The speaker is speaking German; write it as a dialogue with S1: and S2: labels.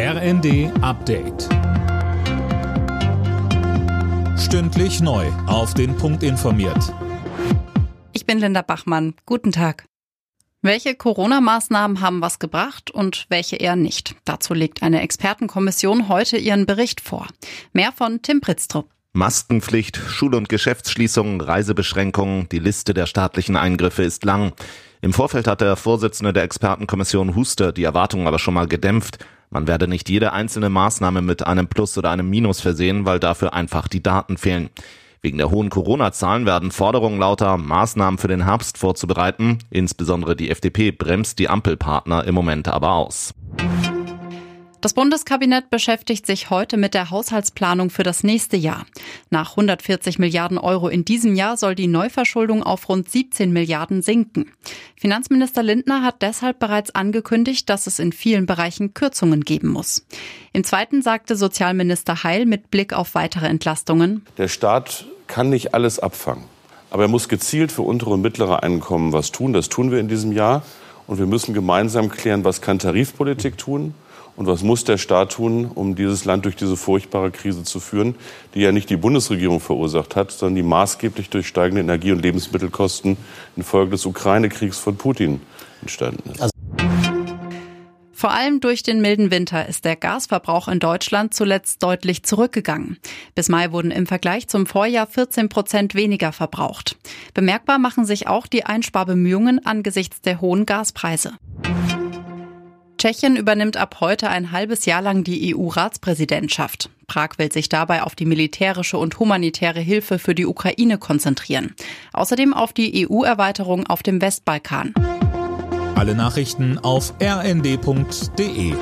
S1: RND Update. Stündlich neu. Auf den Punkt informiert.
S2: Ich bin Linda Bachmann. Guten Tag. Welche Corona-Maßnahmen haben was gebracht und welche eher nicht? Dazu legt eine Expertenkommission heute ihren Bericht vor. Mehr von Tim Pritztrup.
S3: Maskenpflicht, Schul- und Geschäftsschließungen, Reisebeschränkungen, die Liste der staatlichen Eingriffe ist lang. Im Vorfeld hat der Vorsitzende der Expertenkommission Huster die Erwartungen aber schon mal gedämpft. Man werde nicht jede einzelne Maßnahme mit einem Plus oder einem Minus versehen, weil dafür einfach die Daten fehlen. Wegen der hohen Corona-Zahlen werden Forderungen lauter, Maßnahmen für den Herbst vorzubereiten. Insbesondere die FDP bremst die Ampelpartner im Moment aber aus.
S2: Das Bundeskabinett beschäftigt sich heute mit der Haushaltsplanung für das nächste Jahr. Nach 140 Milliarden Euro in diesem Jahr soll die Neuverschuldung auf rund 17 Milliarden sinken. Finanzminister Lindner hat deshalb bereits angekündigt, dass es in vielen Bereichen Kürzungen geben muss. Im zweiten sagte Sozialminister Heil mit Blick auf weitere Entlastungen.
S4: Der Staat kann nicht alles abfangen. Aber er muss gezielt für untere und mittlere Einkommen was tun. Das tun wir in diesem Jahr. Und wir müssen gemeinsam klären, was kann Tarifpolitik tun und was muss der Staat tun, um dieses Land durch diese furchtbare Krise zu führen, die ja nicht die Bundesregierung verursacht hat, sondern die maßgeblich durch steigende Energie- und Lebensmittelkosten infolge des Ukraine-Kriegs von Putin entstanden ist.
S2: Vor allem durch den milden Winter ist der Gasverbrauch in Deutschland zuletzt deutlich zurückgegangen. Bis Mai wurden im Vergleich zum Vorjahr 14 Prozent weniger verbraucht. Bemerkbar machen sich auch die Einsparbemühungen angesichts der hohen Gaspreise. Tschechien übernimmt ab heute ein halbes Jahr lang die EU-Ratspräsidentschaft. Prag will sich dabei auf die militärische und humanitäre Hilfe für die Ukraine konzentrieren. Außerdem auf die EU-Erweiterung auf dem Westbalkan.
S1: Alle Nachrichten auf rnd.de